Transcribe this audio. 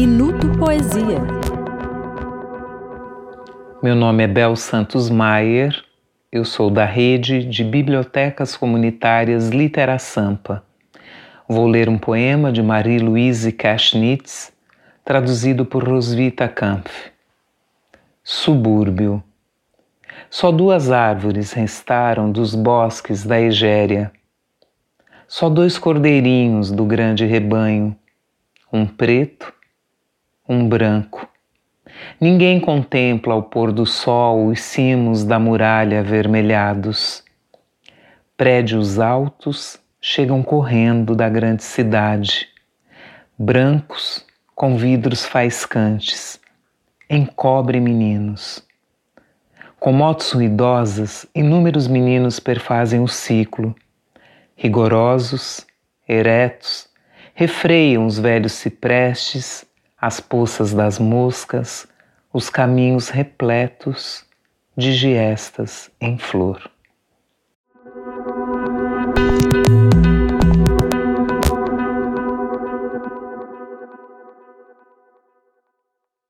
Minuto Poesia. Meu nome é Bel Santos Maier, eu sou da rede de bibliotecas comunitárias Litera Sampa. Vou ler um poema de Marie-Louise Kashnitz, traduzido por Roswitha Kampf. Subúrbio. Só duas árvores restaram dos bosques da Egéria. Só dois cordeirinhos do grande rebanho, um preto, um branco. Ninguém contempla ao pôr do sol os cimos da muralha avermelhados. Prédios altos chegam correndo da grande cidade, brancos com vidros faiscantes encobre meninos. Com motos ruidosas, inúmeros meninos perfazem o ciclo. Rigorosos, eretos, refreiam os velhos ciprestes, as poças das moscas, os caminhos repletos de giestas em flor.